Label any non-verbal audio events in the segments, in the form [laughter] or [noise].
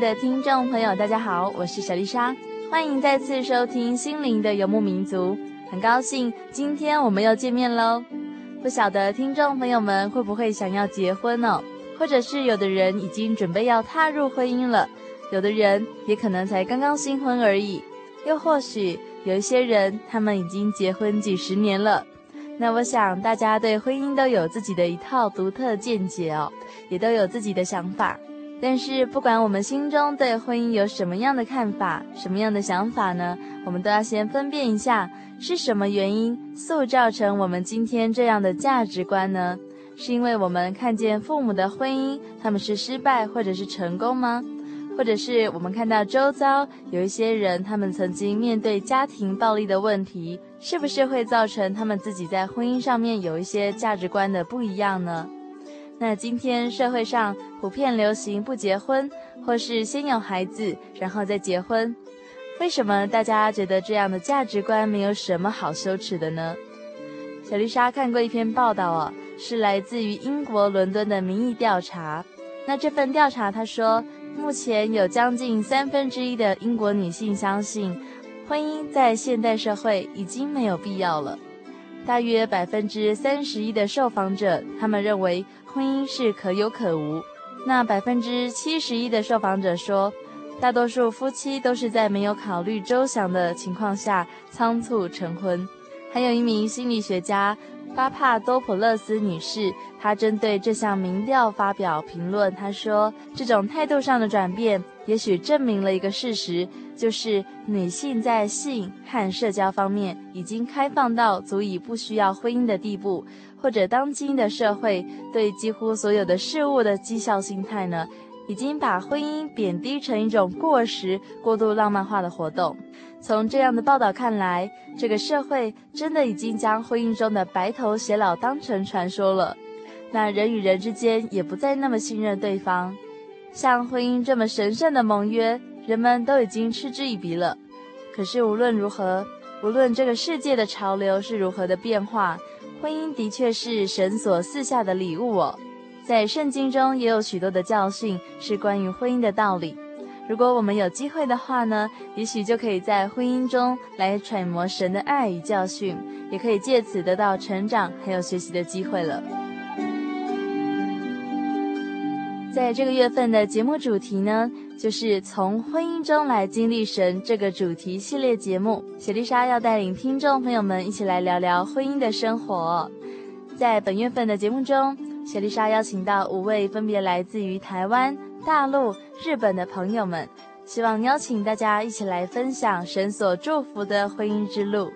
的听众朋友，大家好，我是小丽莎，欢迎再次收听《心灵的游牧民族》。很高兴今天我们又见面喽。不晓得听众朋友们会不会想要结婚呢？或者是有的人已经准备要踏入婚姻了，有的人也可能才刚刚新婚而已。又或许有一些人他们已经结婚几十年了。那我想大家对婚姻都有自己的一套独特见解哦，也都有自己的想法。但是，不管我们心中对婚姻有什么样的看法、什么样的想法呢？我们都要先分辨一下，是什么原因塑造成我们今天这样的价值观呢？是因为我们看见父母的婚姻，他们是失败或者是成功吗？或者是我们看到周遭有一些人，他们曾经面对家庭暴力的问题，是不是会造成他们自己在婚姻上面有一些价值观的不一样呢？那今天社会上普遍流行不结婚，或是先有孩子然后再结婚，为什么大家觉得这样的价值观没有什么好羞耻的呢？小丽莎看过一篇报道哦，是来自于英国伦敦的民意调查。那这份调查他说，目前有将近三分之一的英国女性相信，婚姻在现代社会已经没有必要了。大约百分之三十一的受访者，他们认为。婚姻是可有可无。那百分之七十一的受访者说，大多数夫妻都是在没有考虑周详的情况下仓促成婚。还有一名心理学家巴帕多普勒斯女士，她针对这项民调发表评论。她说，这种态度上的转变，也许证明了一个事实，就是女性在性和社交方面已经开放到足以不需要婚姻的地步。或者当今的社会对几乎所有的事物的绩效心态呢，已经把婚姻贬低成一种过时、过度浪漫化的活动。从这样的报道看来，这个社会真的已经将婚姻中的白头偕老当成传说了。那人与人之间也不再那么信任对方，像婚姻这么神圣的盟约，人们都已经嗤之以鼻了。可是无论如何，无论这个世界的潮流是如何的变化。婚姻的确是神所赐下的礼物哦，在圣经中也有许多的教训是关于婚姻的道理。如果我们有机会的话呢，也许就可以在婚姻中来揣摩神的爱与教训，也可以借此得到成长还有学习的机会了。在这个月份的节目主题呢，就是从婚姻中来经历神这个主题系列节目。雪丽莎要带领听众朋友们一起来聊聊婚姻的生活。在本月份的节目中，雪丽莎邀请到五位分别来自于台湾、大陆、日本的朋友们，希望邀请大家一起来分享神所祝福的婚姻之路。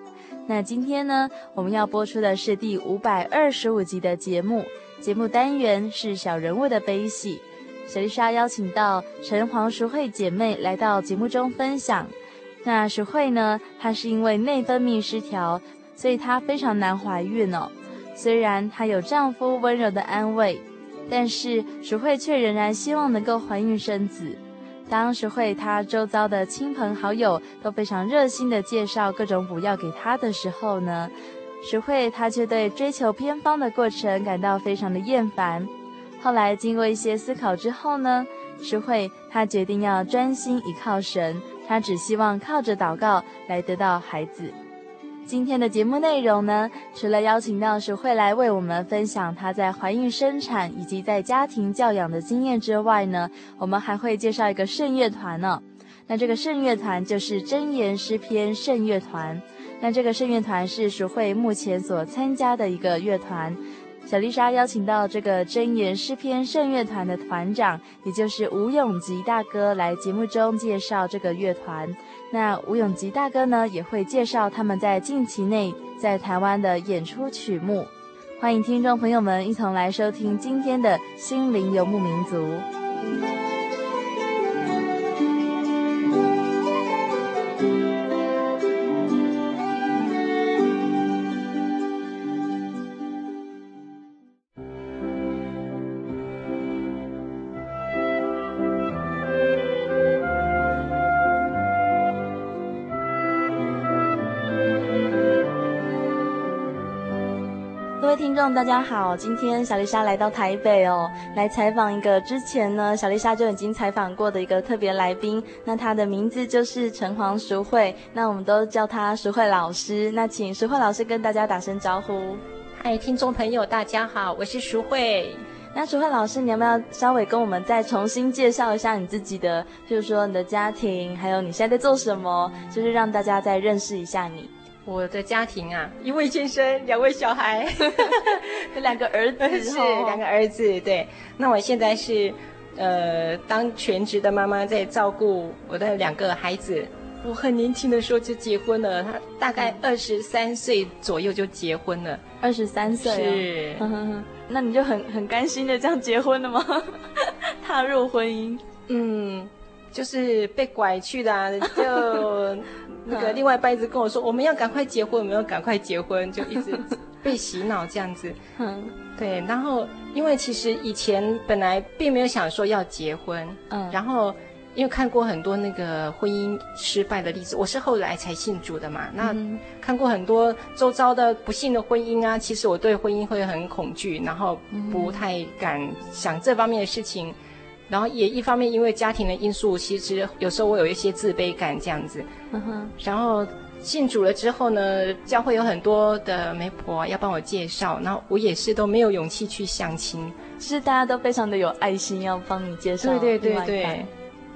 那今天呢，我们要播出的是第五百二十五集的节目。节目单元是小人物的悲喜，小丽莎邀请到陈黄淑慧姐妹来到节目中分享。那淑慧呢，她是因为内分泌失调，所以她非常难怀孕哦。虽然她有丈夫温柔的安慰，但是淑慧却仍然希望能够怀孕生子。当淑慧她周遭的亲朋好友都非常热心的介绍各种补药给她的时候呢，石慧她却对追求偏方的过程感到非常的厌烦。后来经过一些思考之后呢，石慧她决定要专心依靠神，她只希望靠着祷告来得到孩子。今天的节目内容呢，除了邀请到石慧来为我们分享她在怀孕生产以及在家庭教养的经验之外呢，我们还会介绍一个圣乐团呢。那这个圣乐团就是真言诗篇圣乐团。那这个圣乐团是淑慧目前所参加的一个乐团。小丽莎邀请到这个真言诗篇圣乐团的团长，也就是吴永吉大哥来节目中介绍这个乐团。那吴永吉大哥呢，也会介绍他们在近期内在台湾的演出曲目。欢迎听众朋友们一同来收听今天的心灵游牧民族。众大家好，今天小丽莎来到台北哦，来采访一个之前呢，小丽莎就已经采访过的一个特别来宾。那他的名字就是陈黄淑慧，那我们都叫他淑慧老师。那请淑慧老师跟大家打声招呼。嗨，听众朋友大家好，我是淑慧。那淑慧老师，你要不要稍微跟我们再重新介绍一下你自己的，就是说你的家庭，还有你现在在做什么，就是让大家再认识一下你。我的家庭啊，一位先生，两位小孩，[laughs] 两个儿子，是两个儿子。对，那我现在是，呃，当全职的妈妈，在照顾我的两个孩子。我很年轻的时候就结婚了，他大概二十三岁左右就结婚了。二十三岁，是。那你就很很甘心的这样结婚了吗？[laughs] 踏入婚姻？嗯。就是被拐去的啊，就那个另外一半一直跟我说，我们要赶快结婚，我们要赶快结婚，就一直被洗脑这样子。嗯，[laughs] 对。然后因为其实以前本来并没有想说要结婚，嗯，然后因为看过很多那个婚姻失败的例子，我是后来才信主的嘛。那看过很多周遭的不幸的婚姻啊，其实我对婚姻会很恐惧，然后不太敢想这方面的事情。然后也一方面因为家庭的因素，其实有时候我有一些自卑感这样子。嗯哼。然后信主了之后呢，教会有很多的媒婆要帮我介绍，然后我也是都没有勇气去相亲。其实大家都非常的有爱心，要帮你介绍。对对对对。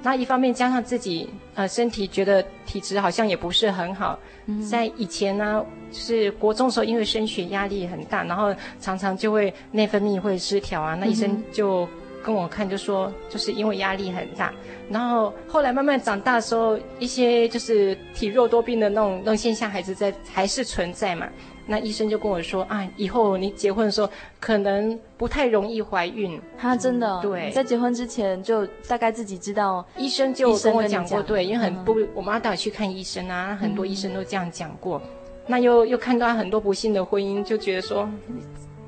那一方面加上自己呃身体觉得体质好像也不是很好，嗯、在以前呢，就是国中的时候因为升学压力很大，然后常常就会内分泌会失调啊，那医生就。跟我看就说，就是因为压力很大，然后后来慢慢长大的时候，一些就是体弱多病的那种那种现象还是在还是存在嘛。那医生就跟我说啊，以后你结婚的时候可能不太容易怀孕。他真的、哦、对，在结婚之前就大概自己知道，医生就跟我讲过，对，因为很不，我妈带我去看医生啊，很多医生都这样讲过。嗯、那又又看到很多不幸的婚姻，就觉得说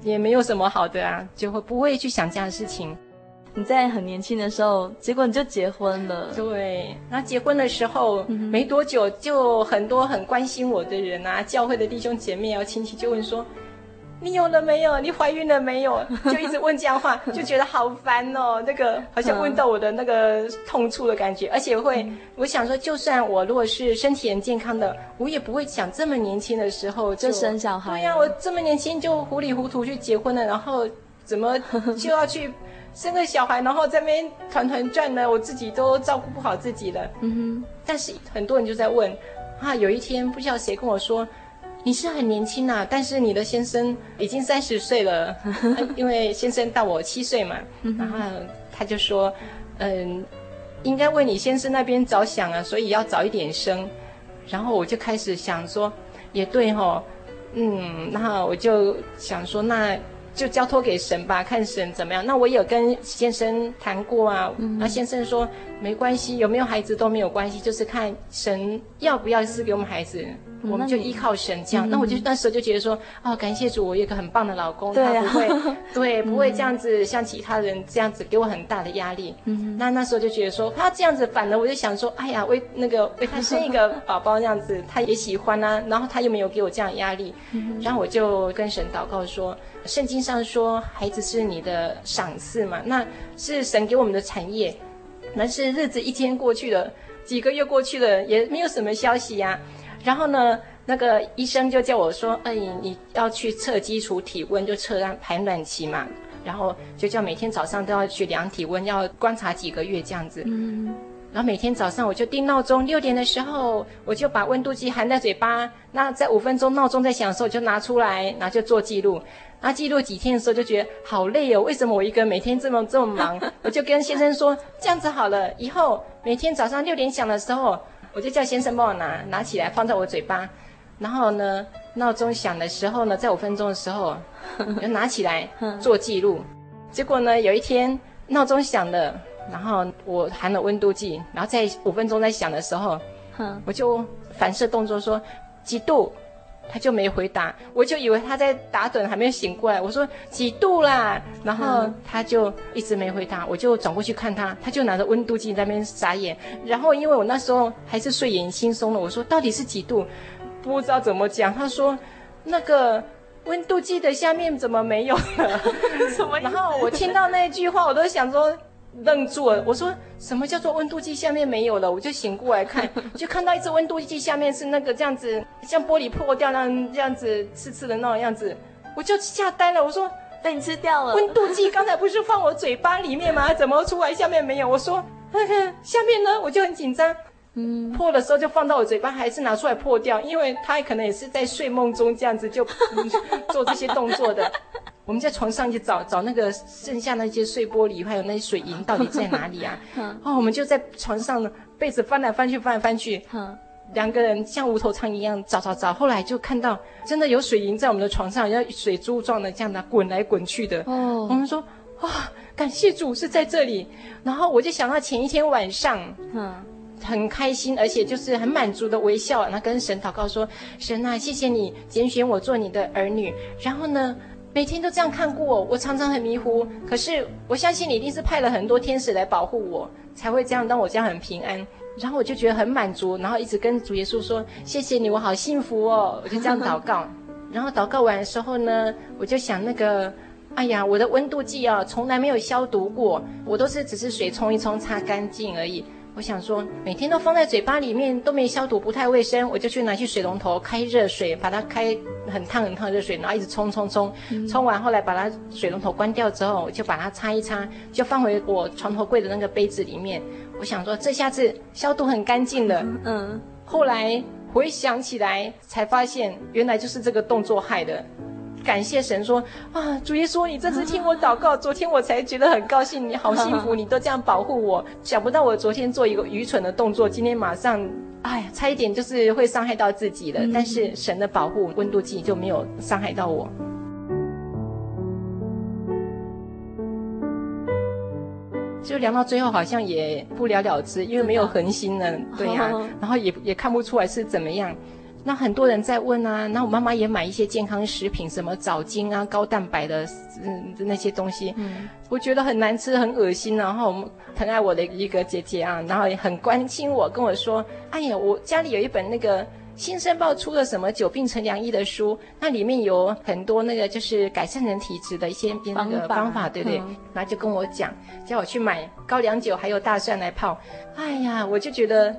也没有什么好的啊，就会不会去想这样的事情。你在很年轻的时候，结果你就结婚了。对，那结婚的时候、嗯、没多久，就很多很关心我的人啊，教会的弟兄姐妹啊、亲戚就问说：“你有了没有？你怀孕了没有？” [laughs] 就一直问这样话，[laughs] 就觉得好烦哦。那个好像问到我的那个痛处的感觉，而且会，嗯、我想说，就算我如果是身体很健康的，我也不会想这么年轻的时候就，就生小孩。对呀、啊，我这么年轻就糊里糊涂去结婚了，然后怎么就要去？[laughs] 生个小孩，然后在那边团团转呢，我自己都照顾不好自己了。嗯哼。但是很多人就在问，啊，有一天不知道谁跟我说，你是很年轻啊，但是你的先生已经三十岁了，[laughs] 啊，因为先生大我七岁嘛。然后他就说，嗯，应该为你先生那边着想啊，所以要早一点生。然后我就开始想说，也对哦，嗯，然后我就想说那。就交托给神吧，看神怎么样。那我有跟先生谈过啊，那、嗯、先生说，没关系，有没有孩子都没有关系，就是看神要不要赐给我们孩子。我们就依靠神这样，嗯、那我就那时候就觉得说，哦，感谢主，我有一个很棒的老公，对啊、他不会，[laughs] 对，不会这样子像其他人这样子给我很大的压力。嗯，那那时候就觉得说，他这样子，反而我就想说，哎呀，为那个为他生一个宝宝这样子，他也喜欢啊，然后他又没有给我这样压力，嗯，然后我就跟神祷告说，圣经上说，孩子是你的赏赐嘛，那是神给我们的产业，但是日子一天过去了，几个月过去了，也没有什么消息呀、然后呢，那个医生就叫我说：“哎，你要去测基础体温，就测让排卵期嘛。然后就叫每天早上都要去量体温，要观察几个月这样子。嗯。然后每天早上我就定闹钟，六点的时候我就把温度计含在嘴巴。那在五分钟闹钟在响的时候，就拿出来，然后就做记录。那记录几天的时候就觉得好累哦，为什么我一个人每天这么这么忙？[laughs] 我就跟先生说，这样子好了，以后每天早上六点响的时候。”我就叫先生帮我拿拿起来放在我嘴巴，然后呢，闹钟响的时候呢，在五分钟的时候，[laughs] 就拿起来做记录。结果呢，有一天闹钟响了，然后我含了温度计，然后在五分钟在响的时候，我就反射动作说几度。他就没回答，我就以为他在打盹，还没有醒过来。我说几度啦，然后他就一直没回答。我就转过去看他，他就拿着温度计在那边眨眼。然后因为我那时候还是睡眼惺忪的，我说到底是几度？不知道怎么讲。他说那个温度计的下面怎么没有了？[laughs] 什么？然后我听到那句话，我都想说。愣住了，我说什么叫做温度计下面没有了？我就醒过来看，[laughs] 就看到一只温度计下面是那个这样子，像玻璃破掉那样这样子刺刺的那种样子，我就吓呆了。我说被你吃掉了。温度计刚才不是放我嘴巴里面吗？[laughs] 怎么出来下面没有？我说那个 [laughs] 下面呢？我就很紧张。嗯，破的时候就放到我嘴巴，还是拿出来破掉，因为他可能也是在睡梦中这样子就、嗯、做这些动作的。我们在床上去找找那个剩下那些碎玻璃，还有那些水银到底在哪里啊？[laughs] 哦，我们就在床上被子翻来翻去，翻来翻去，两个人像无头苍蝇一样找找找。后来就看到真的有水银在我们的床上，像水珠状的这样的滚来滚去的。哦，我们说啊、哦，感谢主是在这里。然后我就想到前一天晚上，嗯，很开心，而且就是很满足的微笑，然后跟神祷告说：神啊，谢谢你拣选我做你的儿女。然后呢，每天都这样看过我，我常常很迷糊。可是我相信你一定是派了很多天使来保护我，才会这样让我这样很平安。然后我就觉得很满足，然后一直跟主耶稣说：“谢谢你，我好幸福哦。”我就这样祷告。[laughs] 然后祷告完的时候呢，我就想那个，哎呀，我的温度计啊，从来没有消毒过，我都是只是水冲一冲，擦干净而已。我想说，每天都放在嘴巴里面都没消毒，不太卫生，我就去拿去水龙头开热水，把它开很烫很烫的热水，然后一直冲冲冲，冲完后来把它水龙头关掉之后，我就把它擦一擦，就放回我床头柜的那个杯子里面。我想说，这下子消毒很干净了。嗯，后来回想起来才发现，原来就是这个动作害的。感谢神说啊，主耶稣，你这次听我祷告，昨天我才觉得很高兴，你好幸福，你都这样保护我。想不到我昨天做一个愚蠢的动作，今天马上，哎呀，差一点就是会伤害到自己了。但是神的保护，温度计就没有伤害到我。就量到最后好像也不了了之，因为没有恒心了，对呀，[laughs] 然后也也看不出来是怎么样。那很多人在问啊，那我妈妈也买一些健康食品，什么藻精啊、高蛋白的，嗯，那些东西，嗯，我觉得很难吃，很恶心。然后我们疼爱我的一个姐姐啊，然后也很关心我，跟我说：“哎呀，我家里有一本那个新生报出了什么久病成良医的书，那里面有很多那个就是改善人体质的一些那个方法，对不对？”嗯，然后就跟我讲，叫我去买高粱酒还有大蒜来泡。哎呀，我就觉得，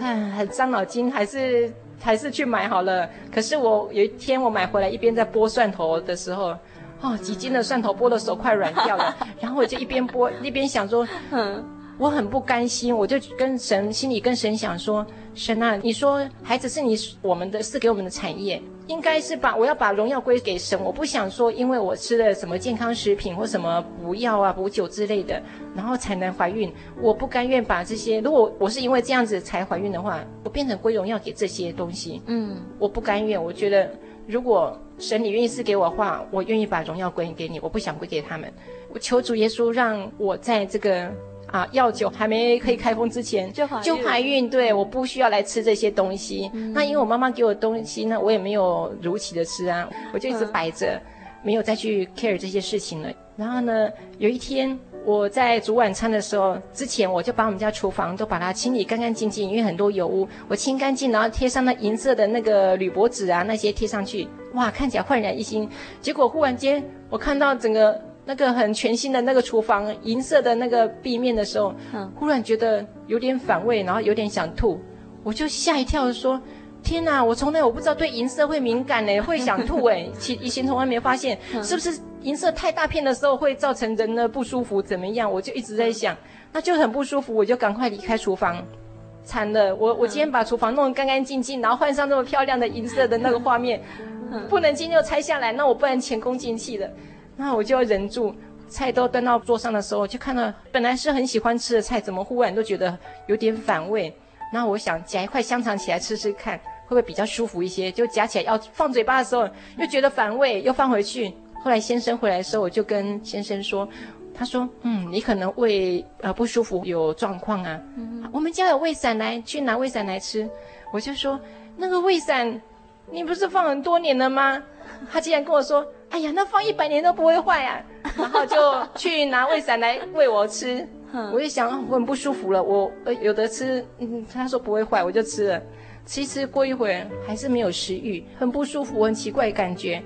哎，很伤脑筋，还是。还是去买好了。可是我有一天我买回来，一边在剥蒜头的时候，哦，几斤的蒜头剥的手快软掉了。然后我就一边剥 [laughs] 一边想说，嗯，我很不甘心，我就跟神心里跟神想说，神啊，你说孩子是你我们的，是给我们的产业。应该是把我要把荣耀归给神，我不想说，因为我吃了什么健康食品或什么补药啊、补酒之类的，然后才能怀孕。我不甘愿把这些，如果我是因为这样子才怀孕的话，我变成归荣耀给这些东西。嗯，我不甘愿。我觉得，如果神你愿意赐给我的话，我愿意把荣耀归给你，我不想归给他们。我求主耶稣让我在这个。啊药酒还没可以开封之前就怀就怀孕，对，我不需要来吃这些东西。嗯、那因为我妈妈给我的东西呢，我也没有如期的吃啊，我就一直摆着，嗯、没有再去 care 这些事情了。然后呢，有一天。我在煮晚餐的时候，之前我就把我们家厨房都把它清理干干净净，因为很多油污，我清干净，然后贴上那银色的那个铝箔纸啊，那些贴上去，哇，看起来焕然一新。结果忽然间，我看到整个那个很全新的那个厨房，银色的那个壁面的时候，嗯，忽然觉得有点反胃，然后有点想吐，我就吓一跳说。天呐，我从来我不知道对银色会敏感呢，会想吐哎，[laughs] 其以前从来没发现，是不是银色太大片的时候会造成人的不舒服怎么样？我就一直在想，那就很不舒服，我就赶快离开厨房。惨了，我我今天把厨房弄得干干净净，然后换上这么漂亮的银色的那个画面，不能今天就拆下来，那我不然前功尽弃了。那我就要忍住，菜都端到桌上的时候，就看到本来是很喜欢吃的菜，怎么忽然都觉得有点反胃。那我想夹一块香肠起来吃吃看，会不会比较舒服一些？就夹起来要放嘴巴的时候，又觉得反胃，又放回去。后来先生回来的时候，我就跟先生说，他说：“嗯，你可能胃呃不舒服，有状况啊。嗯”我们家有胃散来，去拿胃散来吃。我就说那个胃散，你不是放很多年了吗？他竟然跟我说：“哎呀，那放一百年都不会坏啊！”然后就去拿胃散来喂我吃。[laughs] 我一想，我很不舒服了，我呃有的吃，嗯，他说不会坏，我就吃了。吃一吃过一会儿还是没有食欲，很不舒服，很奇怪感觉。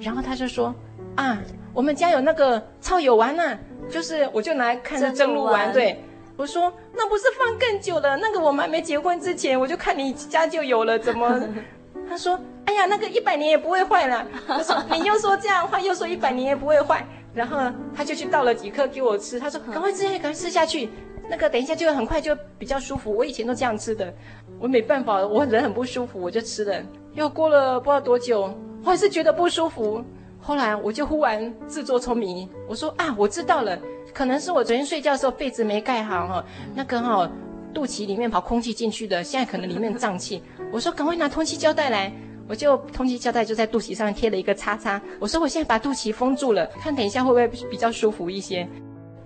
然后他就说啊，我们家有那个超有丸呢，就是我就拿来看蒸鹿丸。对，我说那不是放更久了？那个我们还没结婚之前我就看你家就有了，怎么？[laughs] 他说哎呀，那个一百年也不会坏了。我说 [laughs] 你又说这样的话，又说一百年也不会坏。然后他就去倒了几颗给我吃，他说：“赶快吃，赶快吃下去，那个等一下就很快就比较舒服。”我以前都这样吃的，我没办法，我人很不舒服，我就吃了。又过了不知道多久，我还是觉得不舒服。后来我就忽然自作聪明，我说：“啊，我知道了，可能是我昨天睡觉的时候被子没盖好哈，那个哈肚脐里面跑空气进去的，现在可能里面胀气。”我说：“赶快拿通气胶带来。”我就通气胶带就在肚脐上贴了一个叉叉。我说我现在把肚脐封住了，看等一下会不会比较舒服一些。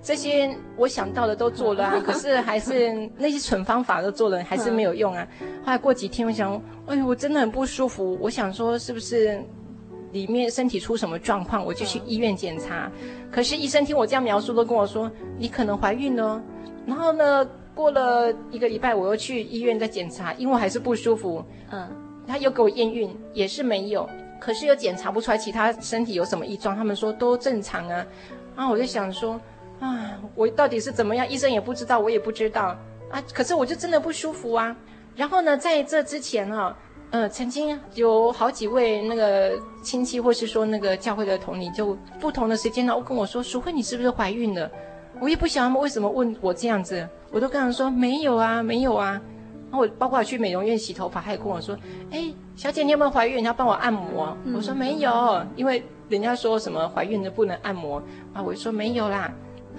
这些我想到的都做了啊，[laughs] 可是还是那些蠢方法都做了，还是没有用啊。后来过几天，我想，哎呦，我真的很不舒服。我想说是不是里面身体出什么状况，我就去医院检查。可是医生听我这样描述，都跟我说你可能怀孕了。然后呢，过了一个礼拜，我又去医院再检查，因为我还是不舒服。嗯。他又给我验孕，也是没有，可是又检查不出来其他身体有什么异状，他们说都正常啊。然后我就想说，啊，我到底是怎么样？医生也不知道，我也不知道啊。可是我就真的不舒服啊。然后呢，在这之前啊，呃，曾经有好几位那个亲戚，或是说那个教会的同理，就不同的时间呢，我跟我说，淑慧，你是不是怀孕了？我也不晓得他们为什么问我这样子，我都跟他们说没有啊，没有啊。然后我包括去美容院洗头发，他也跟我说：“哎，小姐，你有没有怀孕？你要帮我按摩。嗯”我说：“没有，因为人家说什么怀孕的不能按摩啊。”我就说：“没有啦。”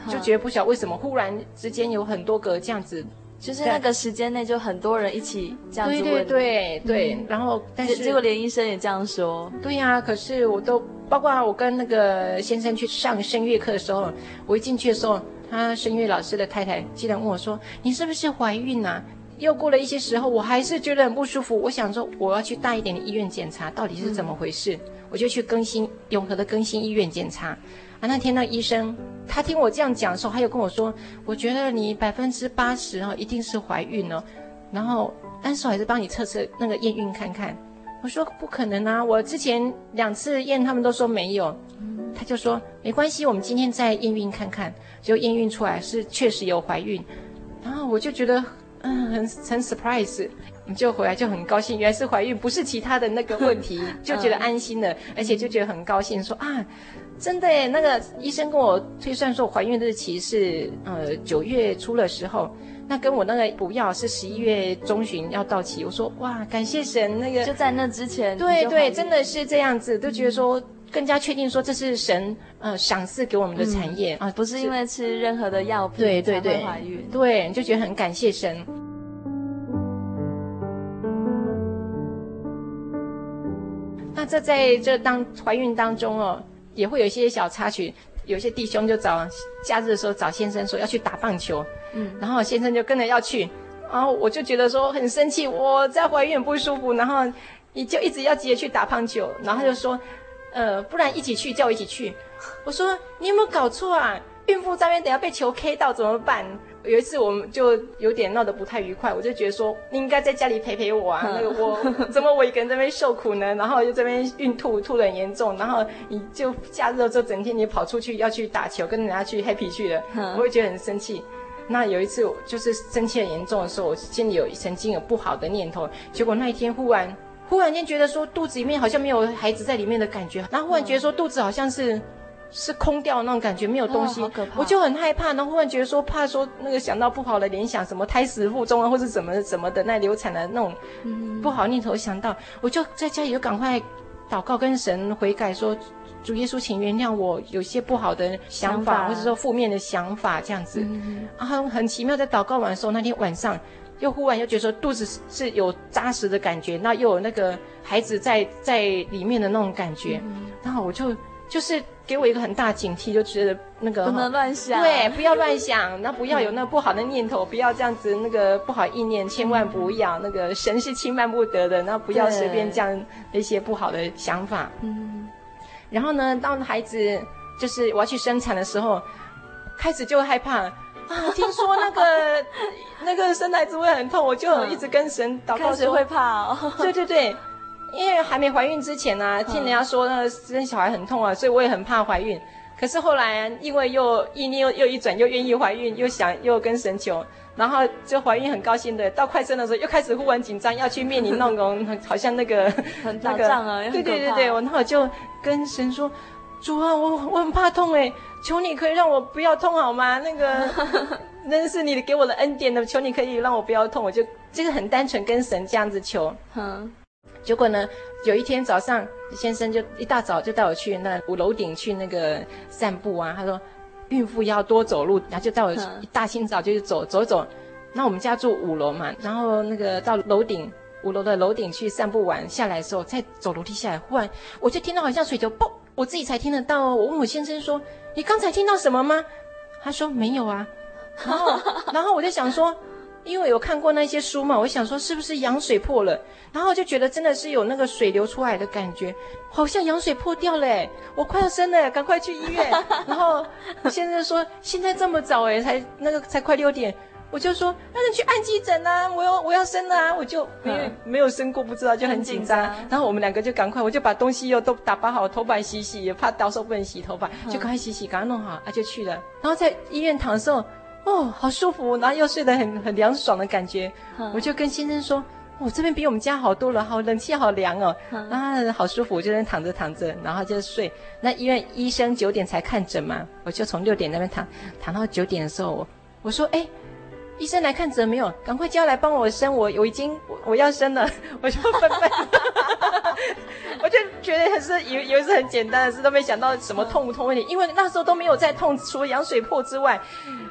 就觉得不晓得为什么忽然之间有很多个这样子，就是那个时间内就很多人一起这样子问。对对对对。嗯、然后，但是结果连医生也这样说。对呀、啊，可是我都包括我跟那个先生去上声乐课的时候，我一进去的时候，他声乐老师的太太竟然问我说：“你是不是怀孕啊？”又过了一些时候，我还是觉得很不舒服。我想说，我要去大一点的医院检查，到底是怎么回事？我就去更新永和的更新医院检查。啊，那天那医生，他听我这样讲的时候，他又跟我说：“我觉得你百分之八十哈，一定是怀孕了。”然后，但是我还是帮你测测那个验孕看看。我说：“不可能啊，我之前两次验，他们都说没有。”他就说：“没关系，我们今天再验孕看看。”就验孕出来是确实有怀孕。然后我就觉得。嗯，很很 surprise，你就回来就很高兴，原来是怀孕，不是其他的那个问题，[laughs] 就觉得安心了，而且就觉得很高兴，说啊，真的耶，那个医生跟我推算说怀孕日期是呃九月初的时候，那跟我那个补药是十一月中旬要到期，我说哇，感谢神，那个就在那之前，对对，真的是这样子，都觉得说。更加确定说这是神呃赏赐给我们的产业、嗯、啊，不是因为吃任何的药品对对对。怀孕，对，就觉得很感谢神。那这在这当怀孕当中哦，也会有一些小插曲，有些弟兄就找假日的时候找先生说要去打棒球，嗯，然后先生就跟着要去，然后我就觉得说很生气，我在怀孕不舒服，然后你就一直要急着去打棒球，然后他就说，呃，不然一起去，叫我一起去。我说你有没有搞错啊？孕妇在那边等下被球 K 到怎么办？有一次我们就有点闹得不太愉快，我就觉得说你应该在家里陪陪我啊，[laughs] 那个我怎么我一个人在那边受苦呢？然后就这边孕吐吐得很严重，然后你就假日的时候整天你跑出去要去打球，跟人家去 happy 去了，我会觉得很生气。那有一次就是生气很严重的时候，我心里有曾经有不好的念头，结果那一天忽然忽然间觉得说肚子里面好像没有孩子在里面的感觉，然后忽然觉得说肚子好像是。是空掉那种感觉，没有东西，哦、我就很害怕。然后忽然觉得说，怕说那个想到不好的联想，什么胎死腹中啊，或是怎么怎么的那流产的那种不好念头想到，嗯、我就在家里就赶快祷告跟神悔改说，说主耶稣，请原谅我有些不好的想法，想法或者说负面的想法这样子。嗯、然后很奇妙，在祷告完的时候，那天晚上又忽然又觉得说肚子是有扎实的感觉，那又有那个孩子在在里面的那种感觉，嗯、然后我就就是。给我一个很大警惕，就觉得那个不能乱想，对，不要乱想，那不要有那不好的念头，不要这样子那个不好意念，千万不要。那个神是轻慢不得的，那不要随便这样那些不好的想法。嗯。然后呢，当孩子就是我要去生产的时候，开始就害怕啊，听说那个 [laughs] 那个生孩子会很痛，我就一直跟神祷告，开始会怕哦。[laughs] 对对对。因为还没怀孕之前呢、啊，听人家说那个生小孩很痛啊，所以我也很怕怀孕。可是后来因为又意念又又一转，又愿意怀孕，又想又跟神求，然后就怀孕很高兴的。到快生的时候又开始忽然紧张，要去面临那种 [laughs] 好像那个很打仗啊，对对对对，我然后就跟神说：“主啊，我我很怕痛诶，求你可以让我不要痛好吗？那个 [laughs] 那是你给我的恩典的，求你可以让我不要痛。”我就这个很单纯跟神这样子求。嗯。结果呢，有一天早上，先生就一大早就带我去那五楼顶去那个散步啊。他说，孕妇要多走路，然后就带我一大清早就去走走走。那我们家住五楼嘛，然后那个到楼顶五楼的楼顶去散步完，下来的时候再走楼梯下来，忽然我就听到好像水球嘣，我自己才听得到哦。我问我先生说：“你刚才听到什么吗？”他说：“没有啊。[laughs] ”然后然后我就想说。因为有看过那些书嘛，我想说是不是羊水破了，然后就觉得真的是有那个水流出来的感觉，好像羊水破掉了，我快要生了，赶快去医院。然后先生说现在这么早诶，才那个才快六点，我就说那你去按急诊啊，我要我要生了啊，我就没有没有生过，不知道就很紧张。然后我们两个就赶快，我就把东西又都打包好，头发洗洗，也怕到时候不能洗头发，就赶快洗洗，赶快弄好啊，就去了。然后在医院躺的时候。哦，好舒服，然后又睡得很很凉爽的感觉。嗯、我就跟先生说：“我、哦、这边比我们家好多了，好冷气好凉哦，嗯、啊，好舒服。”我就在那躺着躺着，然后就睡。那医院医生九点才看诊嘛，我就从六点那边躺躺到九点的时候，我我说：“哎。”医生来看诊没有？赶快叫来帮我生，我我已经我，我要生了，[laughs] 我就笨笨，[laughs] 我就觉得还是以为以为是很简单的事，都没想到什么痛不痛问题，因为那时候都没有在痛，除了羊水破之外。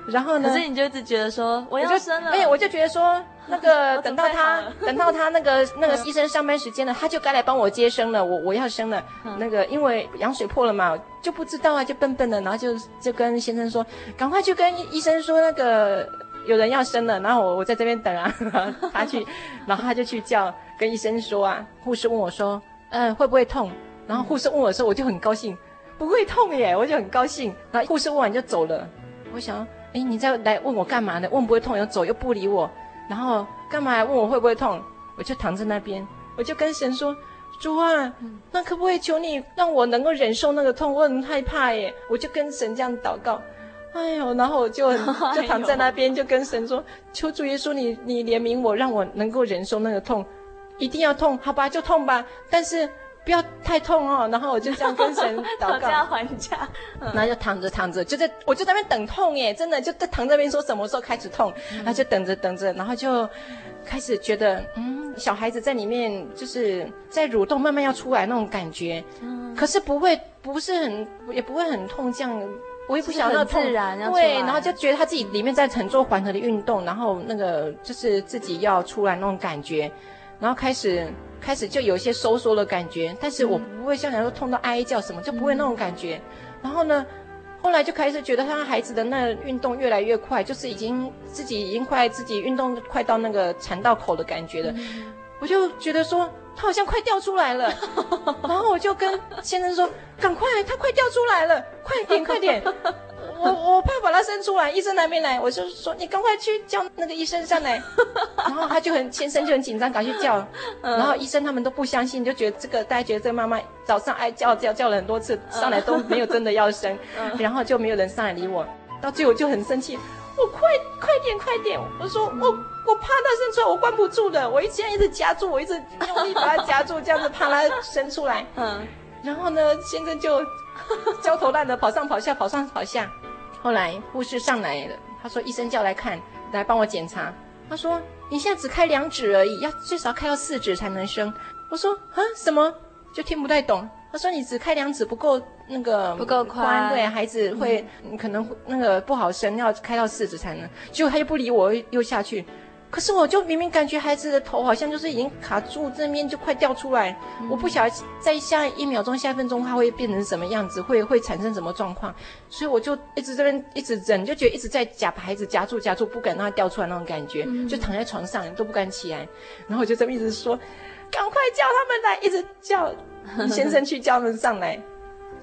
然后呢？可是你就一直觉得说我要生了，哎，我就觉得说 [laughs] 那个等到他等到他那个那个医生上班时间了，他就该来帮我接生了，我我要生了。那个因为羊水破了嘛，就不知道啊，就笨笨的，然后就就跟先生说，赶快去跟医生说那个。有人要生了，然后我我在这边等啊，[laughs] 他去，然后他就去叫跟医生说啊，护士问我说，嗯，会不会痛？然后护士问我说，我就很高兴，不会痛耶，我就很高兴。然后护士问完就走了，我想，哎，你再来问我干嘛呢？问不会痛又走又不理我，然后干嘛还问我会不会痛？我就躺在那边，我就跟神说，主啊，那可不可以求你让我能够忍受那个痛？我很害怕耶，我就跟神这样祷告。哎呦，然后我就 [laughs] 就躺在那边，就跟神说：“求主耶稣，你你怜悯我，让我能够忍受那个痛，一定要痛，好吧，就痛吧，但是不要太痛哦。”然后我就这样跟神祷告，讨价还价，然后就躺着躺着，就在我就在那边等痛耶，真的就在躺在那边说什么时候开始痛，然后就等着等着，然后就开始觉得嗯，小孩子在里面就是在蠕动，慢慢要出来那种感觉，可是不会不是很也不会很痛这样。我也不晓得自然对，然后就觉得他自己里面在乘坐缓和的运动，然后那个就是自己要出来那种感觉，然后开始开始就有一些收缩的感觉，但是我不会像人说痛到哀叫什么，就不会那种感觉。嗯、然后呢，后来就开始觉得他孩子的那运动越来越快，就是已经自己已经快自己运动快到那个产道口的感觉了。嗯、我就觉得说他好像快掉出来了，[laughs] 然后我就跟先生说：“赶快，他快掉出来了，快点，快点。[laughs] ”我我怕把他生出来，医生还没来，我就说你赶快去叫那个医生上来，[laughs] 然后他就很先生就很紧张，赶去叫，然后医生他们都不相信，就觉得这个大家觉得这个妈妈早上爱叫叫叫了很多次，上来都没有真的要生，然后就没有人上来理我，到最后就很生气，我快快点快点，我说我我怕他生出来，我关不住的，我一现在一直夹住，我一直用力把他夹住，这样子怕他生出来，[laughs] 嗯，然后呢，先生就焦头烂额跑上跑下，跑上跑下。后来护士上来了，他说医生叫来看，来帮我检查。他说你现在只开两指而已，要最少开到四指才能生。我说啊什么？就听不太懂。他说你只开两指不够那个不够宽，对孩子会、嗯、可能那个不好生，要开到四指才能。结果他又不理我，又下去。可是我就明明感觉孩子的头好像就是已经卡住，这边就快掉出来。嗯、我不晓得在下一秒钟、下一分钟他会变成什么样子，会会产生什么状况。所以我就一直这边一直忍，就觉得一直在夹孩子夹住夹住，不敢让他掉出来那种感觉，嗯、就躺在床上都不敢起来。然后我就这么一直说：“赶快叫他们来！”一直叫先生去叫他们上来，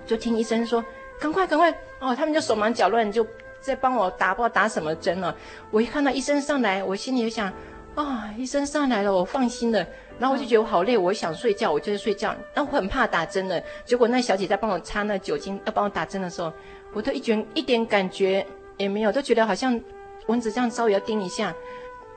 就听医生说：“赶快赶快！”哦，他们就手忙脚乱就。在帮我打，不知道打什么针了。我一看到医生上来，我心里就想，啊、哦，医生上来了，我放心了。然后我就觉得我好累，我想睡觉，我就睡觉。那我很怕打针了。结果那小姐在帮我擦那酒精，要帮我打针的时候，我都一觉一点感觉也没有，都觉得好像蚊子这样稍微要叮一下。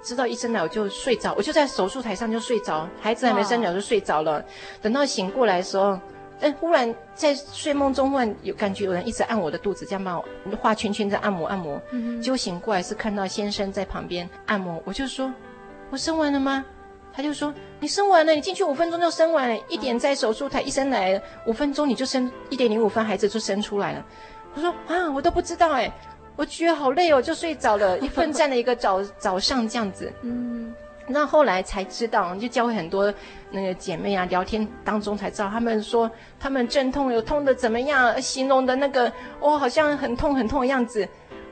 知道医生来，我就睡着，我就在手术台上就睡着，孩子还没生了就睡着了。等到醒过来的时候。但忽然在睡梦中，忽然有感觉有人一直按我的肚子，这样帮我画圈圈在按摩按摩。嗯，结果醒过来是看到先生在旁边按摩，我就说：“我生完了吗？”他就说：“你生完了，你进去五分钟就生完了，一点在手术台，医生来了，五分钟你就生一点零五分，孩子就生出来了。”我说：“啊，我都不知道哎，我觉得好累哦，就睡着了，一奋战了一个早早上这样子。”嗯。那后来才知道，就教会很多那个姐妹啊，聊天当中才知道，他们说他们阵痛有痛的怎么样，形容的那个哦，好像很痛很痛的样子，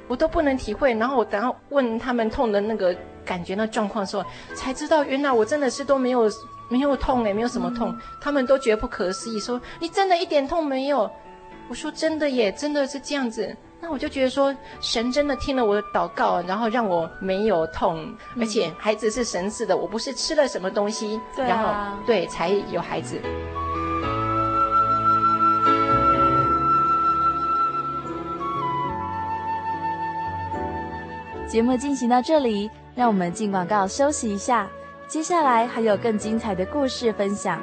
我都不能体会。然后我等下问他们痛的那个感觉、那状况的时候，才知道原来我真的是都没有没有痛诶，没有什么痛，嗯、他们都觉得不可思议，说你真的一点痛没有？我说真的耶，真的是这样子。那我就觉得说，神真的听了我的祷告，然后让我没有痛，嗯、而且孩子是神赐的，我不是吃了什么东西，对啊、然后对才有孩子。节目进行到这里，让我们进广告休息一下，接下来还有更精彩的故事分享。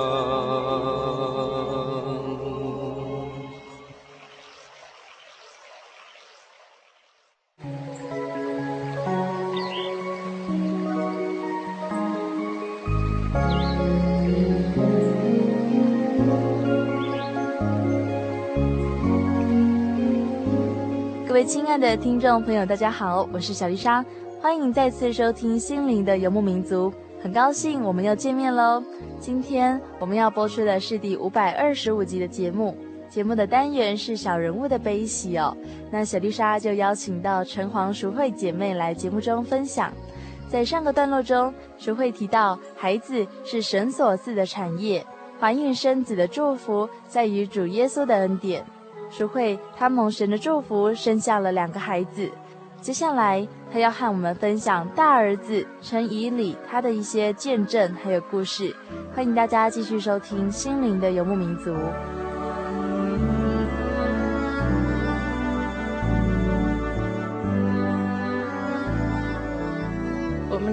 亲爱的听众朋友，大家好，我是小丽莎，欢迎再次收听《心灵的游牧民族》，很高兴我们又见面喽。今天我们要播出的是第五百二十五集的节目，节目的单元是小人物的悲喜哦。那小丽莎就邀请到陈黄淑慧姐妹来节目中分享。在上个段落中，淑慧提到孩子是神所赐的产业，怀孕生子的祝福在于主耶稣的恩典。淑慧他蒙神的祝福，生下了两个孩子。接下来，他要和我们分享大儿子陈以礼他的一些见证还有故事。欢迎大家继续收听《心灵的游牧民族》。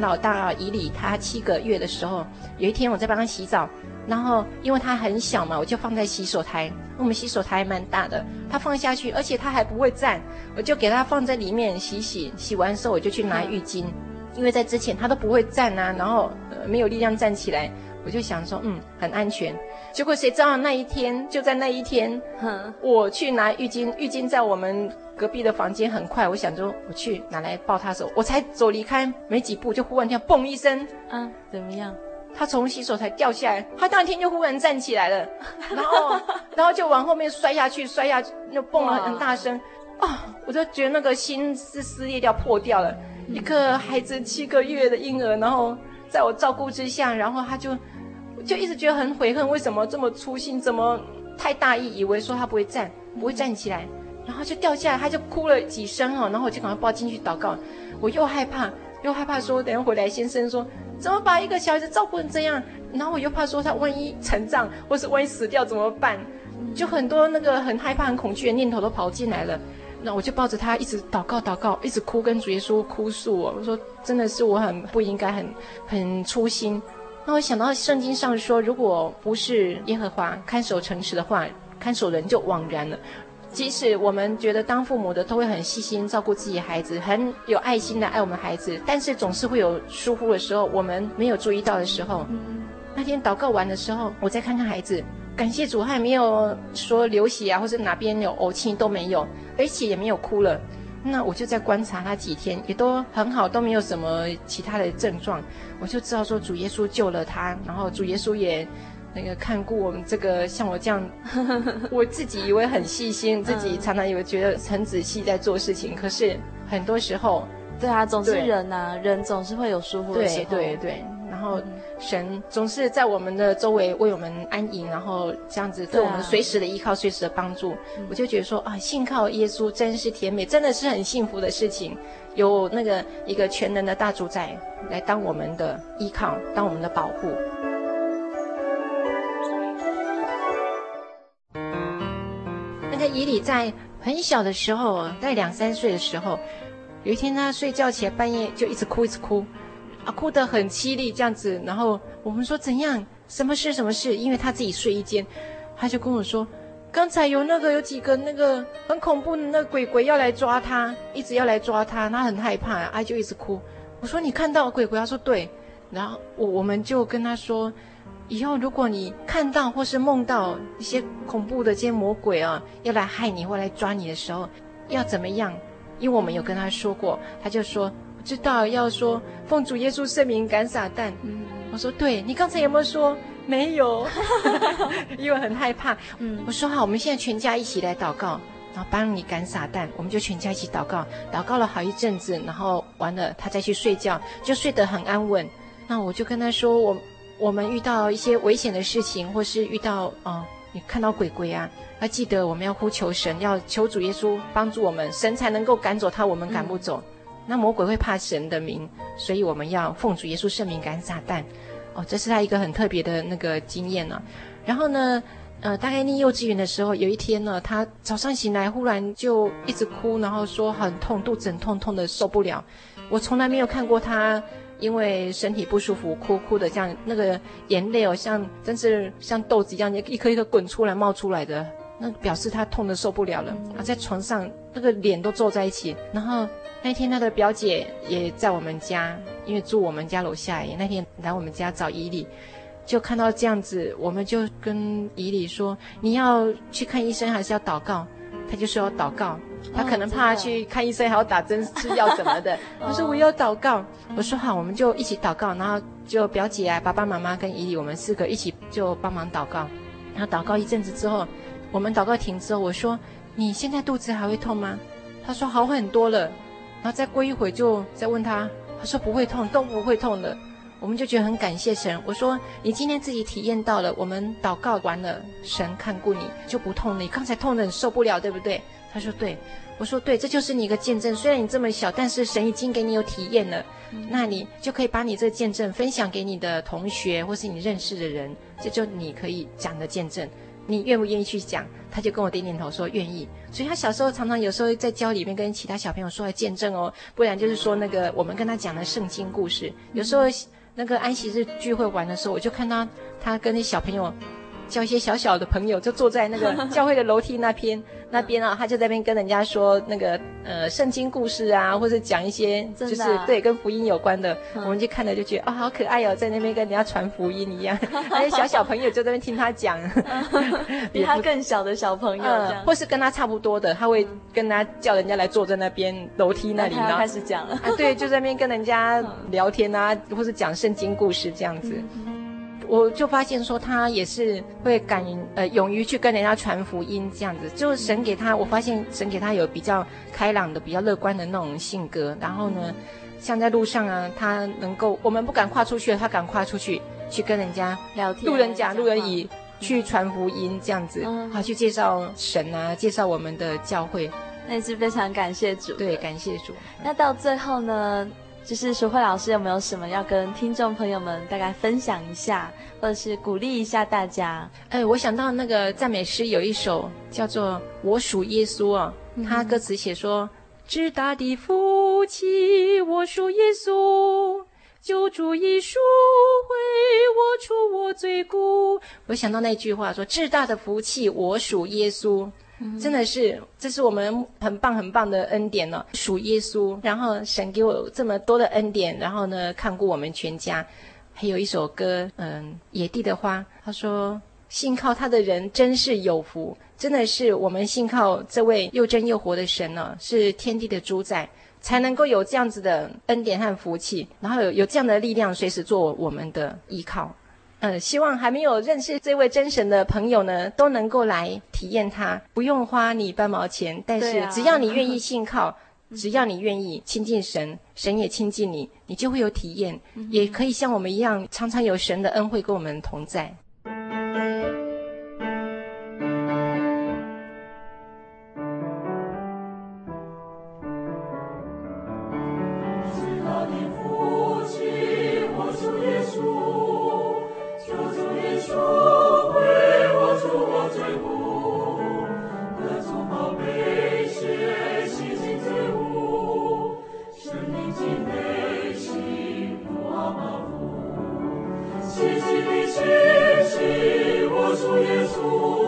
老大以里，他七个月的时候，有一天我在帮他洗澡，然后因为他很小嘛，我就放在洗手台。我们洗手台还蛮大的，他放下去，而且他还不会站，我就给他放在里面洗洗。洗完之后，我就去拿浴巾，[laughs] 因为在之前他都不会站啊，然后呃没有力量站起来，我就想说嗯很安全。结果谁知道那一天就在那一天，我去拿浴巾，浴巾在我们。隔壁的房间很快，我想说我去拿来抱他的时候，我才走离开没几步，就忽然听嘣一声，啊，怎么样？他从洗手台掉下来，他当天就忽然站起来了，[laughs] 然后然后就往后面摔下去，摔下去就蹦了很大声，啊、哦，我就觉得那个心是撕裂掉破掉了，嗯、一个孩子七个月的婴儿，然后在我照顾之下，然后他就就一直觉得很悔恨，为什么这么粗心，怎么太大意，以为说他不会站，不会站起来。然后就掉下来，他就哭了几声哦，然后我就赶快抱进去祷告。我又害怕，又害怕说，等下回来先生说，怎么把一个小孩子照顾成这样？然后我又怕说他万一成长，或是万一死掉怎么办？就很多那个很害怕、很恐惧的念头都跑进来了。那我就抱着他一直祷告、祷告，一直哭，跟主耶稣哭诉哦。我说真的是我很不应该，很很粗心。那我想到圣经上说，如果不是耶和华看守城池的话，看守人就枉然了。即使我们觉得当父母的都会很细心照顾自己孩子，很有爱心的爱我们孩子，但是总是会有疏忽的时候，我们没有注意到的时候。那天祷告完的时候，我再看看孩子，感谢主，还没有说流血啊，或者哪边有呕气都没有，而且也没有哭了。那我就在观察他几天，也都很好，都没有什么其他的症状，我就知道说主耶稣救了他，然后主耶稣也。那个看顾我们这个像我这样，[laughs] 我自己以为很细心，自己常常以为觉得很仔细在做事情，可是很多时候，对啊，总是人呐，人总是会有疏忽的时候。对对对，然后神总是在我们的周围为我们安营，然后这样子对我们随时的依靠，随时的帮助。我就觉得说啊，信靠耶稣真是甜美，真的是很幸福的事情，有那个一个全能的大主宰来当我们的依靠，当我们的保护。在很小的时候，在两三岁的时候，有一天他睡觉起来，半夜就一直哭，一直哭，啊，哭得很凄厉这样子。然后我们说怎样？什么事？什么事？因为他自己睡一间，他就跟我说，刚才有那个有几个那个很恐怖的那鬼鬼要来抓他，一直要来抓他，他很害怕，啊，就一直哭。我说你看到鬼鬼？他说对。然后我我们就跟他说。以后如果你看到或是梦到一些恐怖的这些魔鬼啊，要来害你或来抓你的时候，要怎么样？因为我们有跟他说过，他就说我知道要说奉主耶稣圣名赶撒旦。嗯，我说对，你刚才有没有说没有？因为很害怕。嗯，我说好，我们现在全家一起来祷告，然后帮你赶撒旦。我们就全家一起祷告，祷告了好一阵子，然后完了他再去睡觉，就睡得很安稳。那我就跟他说我。我们遇到一些危险的事情，或是遇到啊、呃，你看到鬼鬼啊，要记得我们要呼求神，要求主耶稣帮助我们，神才能够赶走他，我们赶不走。嗯、那魔鬼会怕神的名，所以我们要奉主耶稣圣名赶撒旦。哦，这是他一个很特别的那个经验呢、啊。然后呢，呃，大概念幼稚园的时候，有一天呢，他早上醒来忽然就一直哭，然后说很痛，肚子很痛，痛得受不了。我从来没有看过他。因为身体不舒服，哭哭的，像那个眼泪哦，像真是像豆子一样，一颗一颗滚出来冒出来的，那表示他痛的受不了了。啊，在床上那个脸都皱在一起。然后那天他的表姐也在我们家，因为住我们家楼下，也那天来我们家找以礼，就看到这样子，我们就跟以礼说：“你要去看医生，还是要祷告？”他就说要祷告，他可能怕去看医生还要打针吃药什么的。[laughs] 他说我要祷告，我说好，我们就一起祷告，然后就表姐啊、爸爸妈妈跟姨姨，我们四个一起就帮忙祷告。然后祷告一阵子之后，我们祷告停之后，我说你现在肚子还会痛吗？他说好很多了。然后再过一会就再问他，他说不会痛，都不会痛的。我们就觉得很感谢神。我说你今天自己体验到了，我们祷告完了，神看顾你就不痛了。你刚才痛得很受不了，对不对？他说对。我说对，这就是你一个见证。虽然你这么小，但是神已经给你有体验了，那你就可以把你这个见证分享给你的同学或是你认识的人，这就你可以讲的见证。你愿不愿意去讲？他就跟我点点头说愿意。所以他小时候常常有时候在教里面跟其他小朋友说来见证哦，不然就是说那个我们跟他讲的圣经故事。有时候那个安息日聚会玩的时候，我就看到他跟那小朋友。叫一些小小的朋友，就坐在那个 [laughs] 教会的楼梯那边那边啊，他就在那边跟人家说那个呃圣经故事啊，或者讲一些就是对跟福音有关的，我们就看了就觉得啊、哦、好可爱哦，在那边跟人家传福音一样，[laughs] 那些小小朋友就在那边听他讲，比他更小的小朋友或是跟他差不多的，他会跟他叫人家来坐在那边楼梯那里，[laughs] 然后开始讲了，啊对，就在那边跟人家聊天啊，或是讲圣经故事这样子。我就发现说他也是会敢呃勇于去跟人家传福音这样子，就是神给他，我发现神给他有比较开朗的、比较乐观的那种性格。然后呢，像在路上啊，他能够我们不敢跨出去，他敢跨出去去跟人家聊天，路人甲、路人乙去传福音这样子，好去介绍神啊，介绍我们的教会。那也是非常感谢主，对，感谢主。那到最后呢？就是淑慧老师有没有什么要跟听众朋友们大概分享一下，或者是鼓励一下大家？哎，我想到那个赞美诗有一首叫做《我属耶稣》啊，他歌词写说：“至大的福气，我属耶稣，救主已赎回我出我罪过。”我想到那句话说：“至大的福气，我属耶稣。”真的是，这是我们很棒很棒的恩典呢，属耶稣。然后神给我这么多的恩典，然后呢，看顾我们全家。还有一首歌，嗯，野地的花，他说：“信靠他的人真是有福。”真的是我们信靠这位又真又活的神呢，是天地的主宰，才能够有这样子的恩典和福气，然后有有这样的力量，随时做我们的依靠。嗯，希望还没有认识这位真神的朋友呢，都能够来体验它，不用花你半毛钱，但是只要你愿意信靠，[laughs] 只要你愿意亲近神，神也亲近你，你就会有体验，也可以像我们一样，常常有神的恩惠跟我们同在。行行，我属耶稣。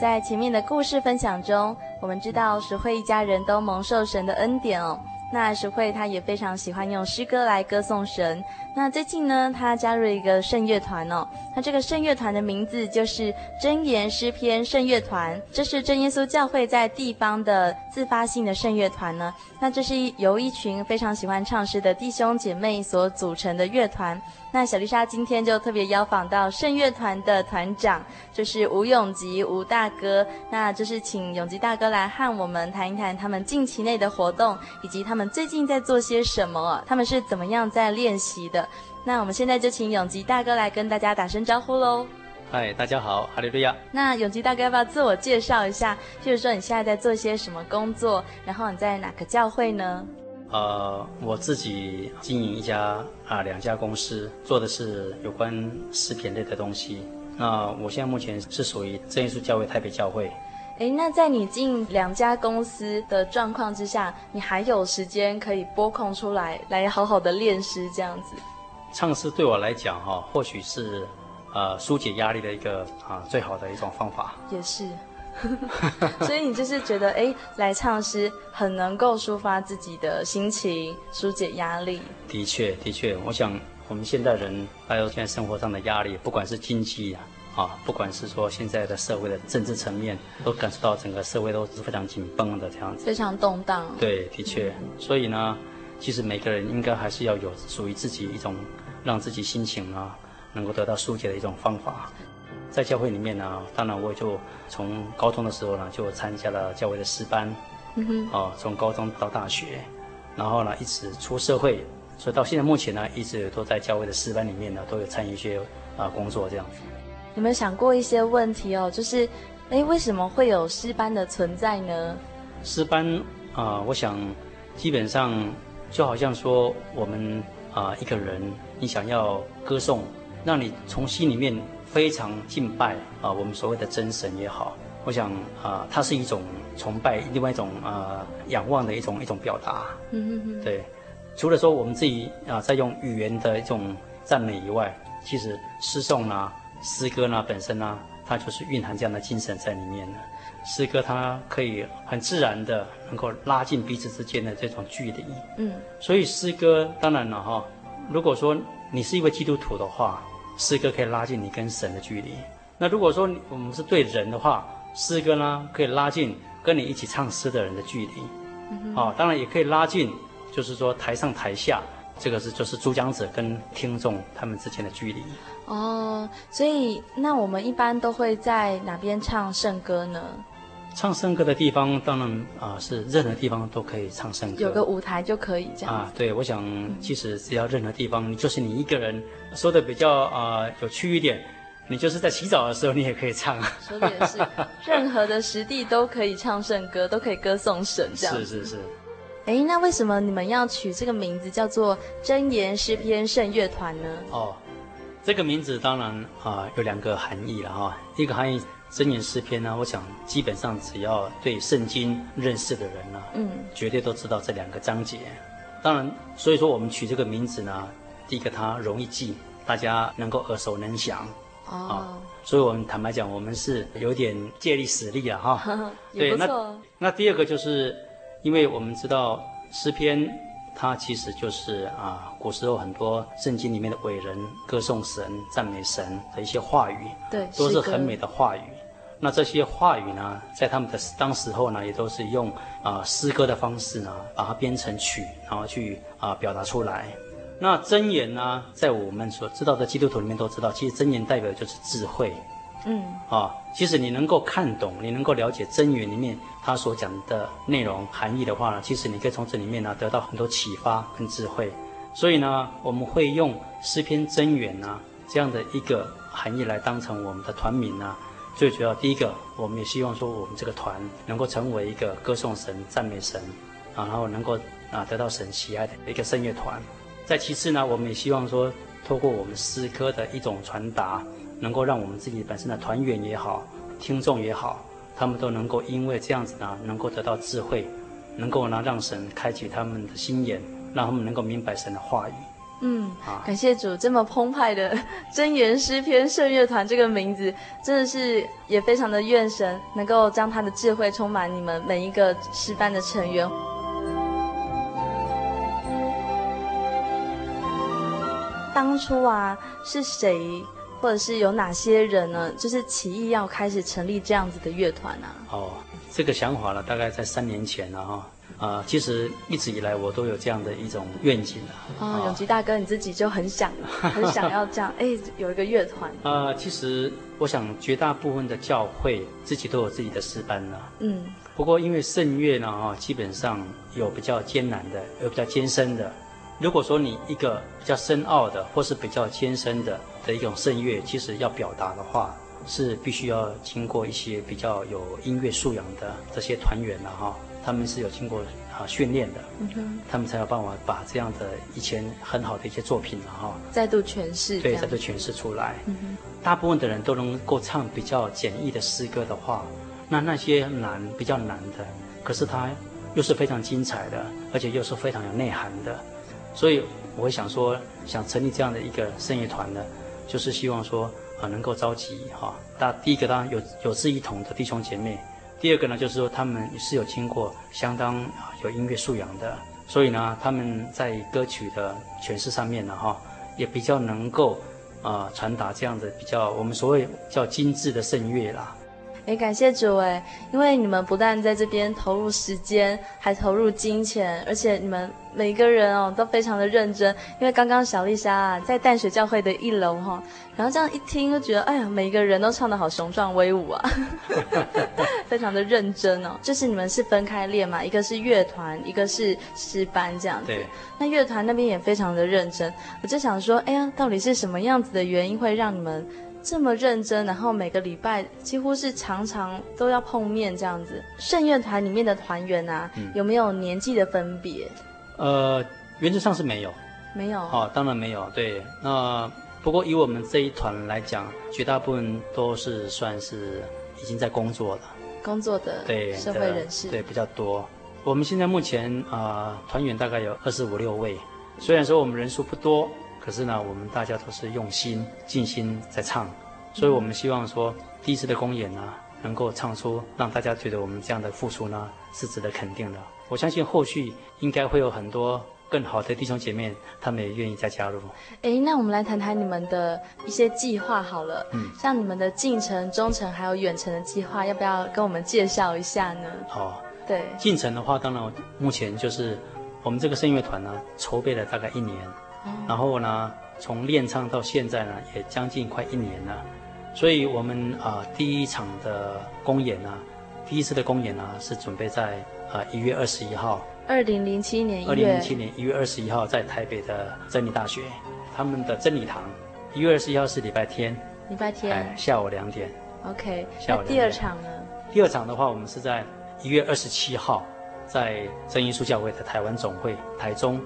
在前面的故事分享中，我们知道石慧一家人都蒙受神的恩典哦。那爱实惠他也非常喜欢用诗歌来歌颂神。那最近呢，他加入了一个圣乐团哦。那这个圣乐团的名字就是真言诗篇圣乐团，这是真耶稣教会在地方的自发性的圣乐团呢。那这是由一群非常喜欢唱诗的弟兄姐妹所组成的乐团。那小丽莎今天就特别邀访到圣乐团的团长，就是吴永吉吴大哥。那就是请永吉大哥来和我们谈一谈他们近期内的活动，以及他们最近在做些什么，他们是怎么样在练习的。那我们现在就请永吉大哥来跟大家打声招呼喽。嗨，大家好，哈利路亚。那永吉大哥要不要自我介绍一下？就是说你现在在做些什么工作，然后你在哪个教会呢？呃，我自己经营一家啊、呃、两家公司，做的是有关食品类的东西。那我现在目前是属于真耶稣教会台北教会。哎，那在你进两家公司的状况之下，你还有时间可以拨空出来，来好好的练诗这样子？唱诗对我来讲哈、哦，或许是呃疏解压力的一个啊最好的一种方法。也是。[laughs] 所以你就是觉得，哎，来唱诗很能够抒发自己的心情，疏解压力。的确，的确，我想我们现代人还有现在生活上的压力，不管是经济啊，啊，不管是说现在的社会的政治层面，都感受到整个社会都是非常紧绷的这样子，非常动荡。对，的确。所以呢，其实每个人应该还是要有属于自己一种让自己心情啊能够得到疏解的一种方法。在教会里面呢，当然我也就从高中的时候呢，就参加了教会的师班，嗯哼，哦，从高中到大学，然后呢一直出社会，所以到现在目前呢，一直都在教会的师班里面呢，都有参与一些啊、呃、工作这样子。有没有想过一些问题哦？就是，哎，为什么会有诗班的存在呢？诗班啊、呃，我想基本上就好像说我们啊、呃、一个人，你想要歌颂，让你从心里面。非常敬拜啊，我们所谓的真神也好，我想啊，它是一种崇拜，另外一种啊仰望的一种一种表达。嗯嗯嗯。对，除了说我们自己啊在用语言的一种赞美以外，其实诗颂啊、诗歌呢本身呢，它就是蕴含这样的精神在里面的。诗歌它可以很自然的能够拉近彼此之间的这种距离。嗯。所以诗歌当然了哈，如果说你是一位基督徒的话。诗歌可以拉近你跟神的距离。那如果说我们是对人的话，诗歌呢可以拉近跟你一起唱诗的人的距离。嗯、哦，当然也可以拉近，就是说台上台下，这个是就是主讲者跟听众他们之间的距离。哦，所以那我们一般都会在哪边唱圣歌呢？唱圣歌的地方，当然啊、呃，是任何地方都可以唱圣歌，有个舞台就可以这样啊。对，我想其实只要任何地方，你就是你一个人说的比较啊、呃、有趣一点，你就是在洗澡的时候，你也可以唱。说的也是，任何的实地都可以唱圣歌，都可以歌颂神这样。是是是。哎，那为什么你们要取这个名字叫做真言诗篇圣乐团呢？哦，这个名字当然啊、呃、有两个含义了哈，一个含义。真言诗篇呢，我想基本上只要对圣经认识的人呢，嗯，绝对都知道这两个章节。当然，所以说我们取这个名字呢，第一个它容易记，大家能够耳熟能详。哦，啊，所以我们坦白讲，我们是有点借力使力了，哈。[laughs] 对，那那第二个就是，因为我们知道诗篇，它其实就是啊，古时候很多圣经里面的伟人歌颂神、赞美神的一些话语，对，都是很美的话语。那这些话语呢，在他们的当时候呢，也都是用啊、呃、诗歌的方式呢，把它编成曲，然后去啊、呃、表达出来。那真言呢，在我们所知道的基督徒里面都知道，其实真言代表的就是智慧。嗯。啊，其实你能够看懂，你能够了解真言里面他所讲的内容含义的话呢，其实你可以从这里面呢得到很多启发跟智慧。所以呢，我们会用诗篇真言呢这样的一个含义来当成我们的团名呢。最主要，第一个，我们也希望说，我们这个团能够成为一个歌颂神、赞美神，啊，然后能够啊得到神喜爱的一个圣乐团。再其次呢，我们也希望说，透过我们诗歌的一种传达，能够让我们自己本身的团员也好、听众也好，他们都能够因为这样子呢，能够得到智慧，能够呢让神开启他们的心眼，让他们能够明白神的话语。嗯，感谢主这么澎湃的 [laughs] 真言诗篇圣乐团这个名字，真的是也非常的愿神能够将他的智慧充满你们每一个诗班的成员。当初啊，是谁或者是有哪些人呢？就是起义要开始成立这样子的乐团呢、啊？哦，这个想法呢，大概在三年前了、哈。啊、呃，其实一直以来我都有这样的一种愿景啊。哦，永吉大哥你自己就很想，很想要这样，[laughs] 哎，有一个乐团。呃，其实我想绝大部分的教会自己都有自己的诗班了。嗯。不过因为圣乐呢，哈，基本上有比较艰难的，有比较艰深的。如果说你一个比较深奥的，或是比较艰深的的一种圣乐，其实要表达的话，是必须要经过一些比较有音乐素养的这些团员了哈。他们是有经过啊训练的，嗯哼，他们才有办法把这样的以前很好的一些作品哈，再度诠释，对，再度诠释出来。嗯哼，大部分的人都能够唱比较简易的诗歌的话，那那些难比较难的，可是它又是非常精彩的，而且又是非常有内涵的。所以我会想说，想成立这样的一个声乐团呢，就是希望说啊能够召集哈，大第一个当然有有志一同的弟兄姐妹。第二个呢，就是说他们是有经过相当有音乐素养的，所以呢，他们在歌曲的诠释上面呢，哈，也比较能够啊传达这样的比较我们所谓叫精致的圣乐啦。哎，感谢主哎，因为你们不但在这边投入时间，还投入金钱，而且你们每个人哦都非常的认真。因为刚刚小丽莎啊在淡水教会的一楼哈，然后这样一听就觉得，哎呀，每个人都唱得好雄壮威武啊，[laughs] 非常的认真哦。就是你们是分开练嘛，一个是乐团，一个是诗班这样子。对。那乐团那边也非常的认真，我就想说，哎呀，到底是什么样子的原因会让你们？这么认真，然后每个礼拜几乎是常常都要碰面这样子。圣乐团里面的团员啊，嗯、有没有年纪的分别？呃，原则上是没有，没有。哦，当然没有。对，那不过以我们这一团来讲，绝大部分都是算是已经在工作了，工作的对社会人士对，对比较多。我们现在目前啊、呃，团员大概有二十五六位，虽然说我们人数不多。可是呢，我们大家都是用心、尽心在唱，所以我们希望说，第一次的公演呢，能够唱出让大家觉得我们这样的付出呢是值得肯定的。我相信后续应该会有很多更好的弟兄姐妹，他们也愿意再加入。哎，那我们来谈谈你们的一些计划好了。嗯，像你们的近程、中程还有远程的计划，要不要跟我们介绍一下呢？哦，对，近程的话，当然目前就是我们这个圣乐团呢，筹备了大概一年。然后呢，从练唱到现在呢，也将近快一年了。所以，我们啊、呃，第一场的公演呢，第一次的公演呢，是准备在啊一月二十一号。二零零七年一月。二零零七年一月二十一号，在台北的真理大学，他们的真理堂。一月二十一号是礼拜天。礼拜天。哎，下午两点。OK。下午两点。那第二场呢？第二场的话，我们是在一月二十七号，在真耶稣教会的台湾总会台中。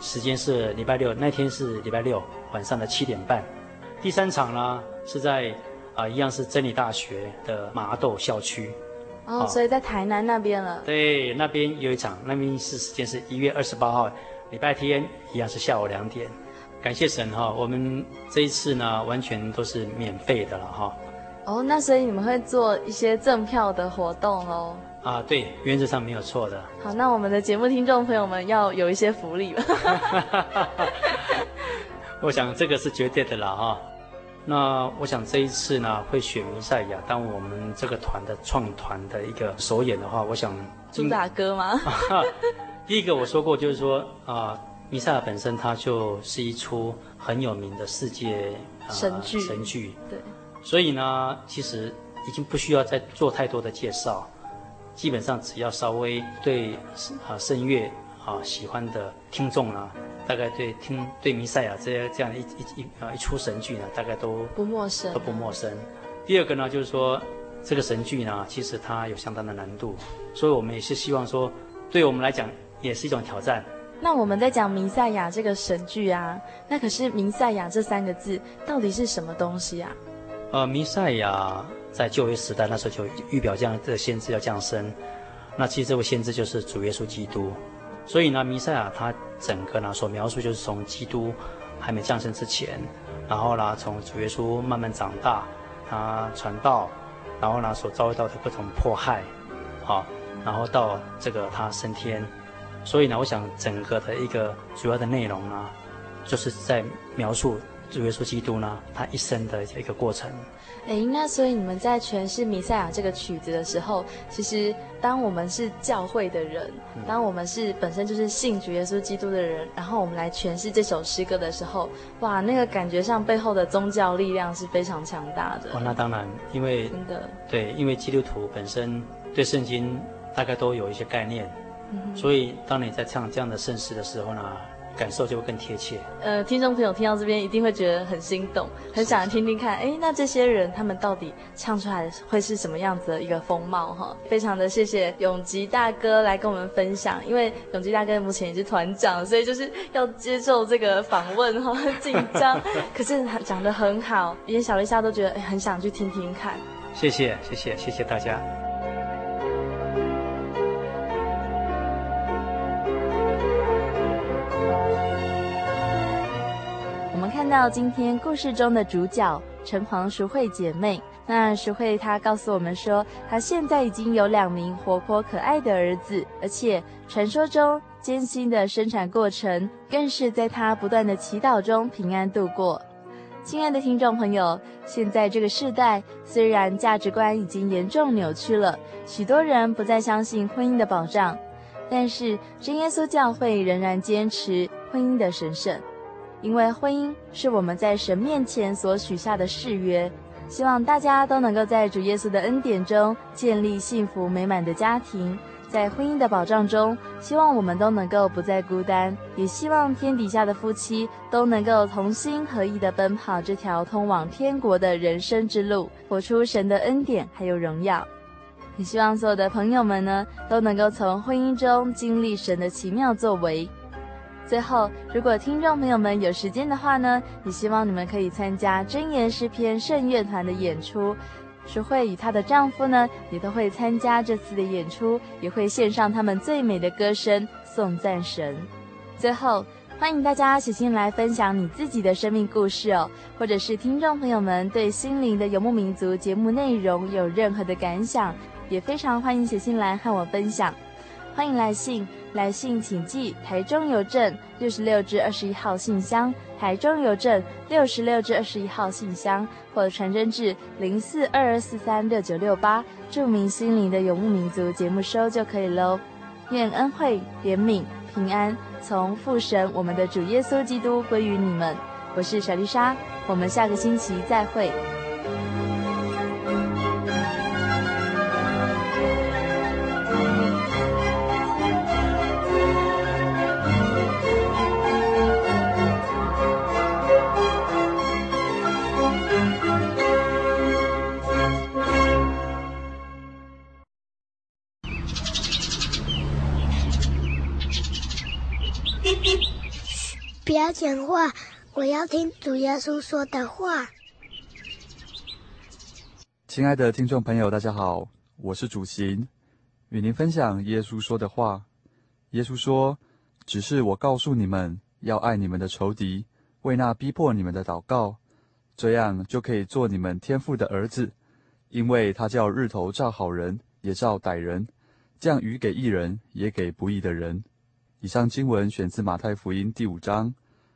时间是礼拜六，那天是礼拜六晚上的七点半。第三场呢是在啊、呃，一样是真理大学的麻豆校区。哦，哦，所以在台南那边了。对，那边有一场，那边是时间是一月二十八号，礼拜天，一样是下午两点。感谢神哈、哦，我们这一次呢完全都是免费的了哈。哦，那所以你们会做一些赠票的活动喽？啊，对，原则上没有错的。好，那我们的节目听众朋友们要有一些福利了。[laughs] 我想这个是绝对的了哈。那我想这一次呢，会选弥赛亚当我们这个团的创团的一个首演的话，我想主打歌吗？[laughs] 第一个我说过，就是说啊，弥赛亚本身它就是一出很有名的世界、啊、神剧。神剧。对。所以呢，其实已经不需要再做太多的介绍。基本上只要稍微对啊声乐啊喜欢的听众啊，大概对听对弥赛亚这些这样一一一啊一出神剧呢，大概都不陌生，都不陌生。第二个呢，就是说这个神剧呢，其实它有相当的难度，所以我们也是希望说，对我们来讲也是一种挑战。那我们在讲弥赛亚这个神剧啊，那可是弥赛亚这三个字到底是什么东西啊？呃，弥赛亚。在旧约时代，那时候就预表这样的先知要降生。那其实这位先知就是主耶稣基督。所以呢，弥赛亚他整个呢所描述就是从基督还没降生之前，然后呢从主耶稣慢慢长大，他传道，然后呢所遭遇到的各种迫害，好，然后到这个他升天。所以呢，我想整个的一个主要的内容呢，就是在描述主耶稣基督呢，他一生的一个过程。哎，那所以你们在诠释弥赛亚这个曲子的时候，其实当我们是教会的人，当我们是本身就是信主耶稣基督的人，然后我们来诠释这首诗歌的时候，哇，那个感觉上背后的宗教力量是非常强大的。哦，那当然，因为真的对，因为基督徒本身对圣经大概都有一些概念，嗯，所以当你在唱这样的圣诗的时候呢，感受就会更贴切。呃，听众朋友听到这边一定会觉得很心动，很想听听看。哎，那这些人他们到底唱出来会是什么样子的一个风貌？哈，非常的谢谢永吉大哥来跟我们分享。因为永吉大哥目前也是团长，所以就是要接受这个访问，哈，很 [laughs] 紧张。[laughs] 可是讲得很好，连小丽莎都觉得很想去听听看。谢谢，谢谢，谢谢大家。到今天故事中的主角陈黄淑慧姐妹，那淑慧她告诉我们说，她现在已经有两名活泼可爱的儿子，而且传说中艰辛的生产过程更是在她不断的祈祷中平安度过。亲爱的听众朋友，现在这个世代虽然价值观已经严重扭曲了，许多人不再相信婚姻的保障，但是真耶稣教会仍然坚持婚姻的神圣。因为婚姻是我们在神面前所许下的誓约，希望大家都能够在主耶稣的恩典中建立幸福美满的家庭，在婚姻的保障中，希望我们都能够不再孤单，也希望天底下的夫妻都能够同心合意地奔跑这条通往天国的人生之路，活出神的恩典还有荣耀。也希望所有的朋友们呢，都能够从婚姻中经历神的奇妙作为。最后，如果听众朋友们有时间的话呢，也希望你们可以参加真言诗篇圣乐团的演出。淑慧与她的丈夫呢，也都会参加这次的演出，也会献上他们最美的歌声颂赞神。最后，欢迎大家写信来分享你自己的生命故事哦，或者是听众朋友们对《心灵的游牧民族》节目内容有任何的感想，也非常欢迎写信来和我分享。欢迎来信。来信请寄台中邮政六十六至二十一号信箱，台中邮政六十六至二十一号信箱，或传真至零四二二四三六九六八，著名心灵的游牧民族节目收就可以喽。愿恩惠、怜悯、平安从父神我们的主耶稣基督归于你们。我是小丽莎，我们下个星期再会。要讲话，我要听主耶稣说的话。亲爱的听众朋友，大家好，我是主行，与您分享耶稣说的话。耶稣说：“只是我告诉你们，要爱你们的仇敌，为那逼迫你们的祷告，这样就可以做你们天父的儿子，因为他叫日头照好人，也照歹人，降雨给义人，也给不义的人。”以上经文选自马太福音第五章。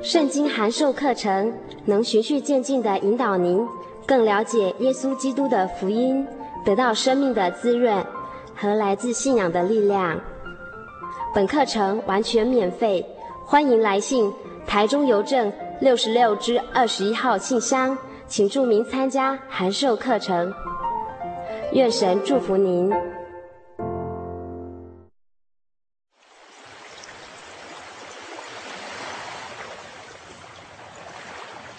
圣经函授课程能循序渐进地引导您更了解耶稣基督的福音，得到生命的滋润和来自信仰的力量。本课程完全免费，欢迎来信台中邮政六十六支二十一号信箱，请注明参加函授课程。愿神祝福您。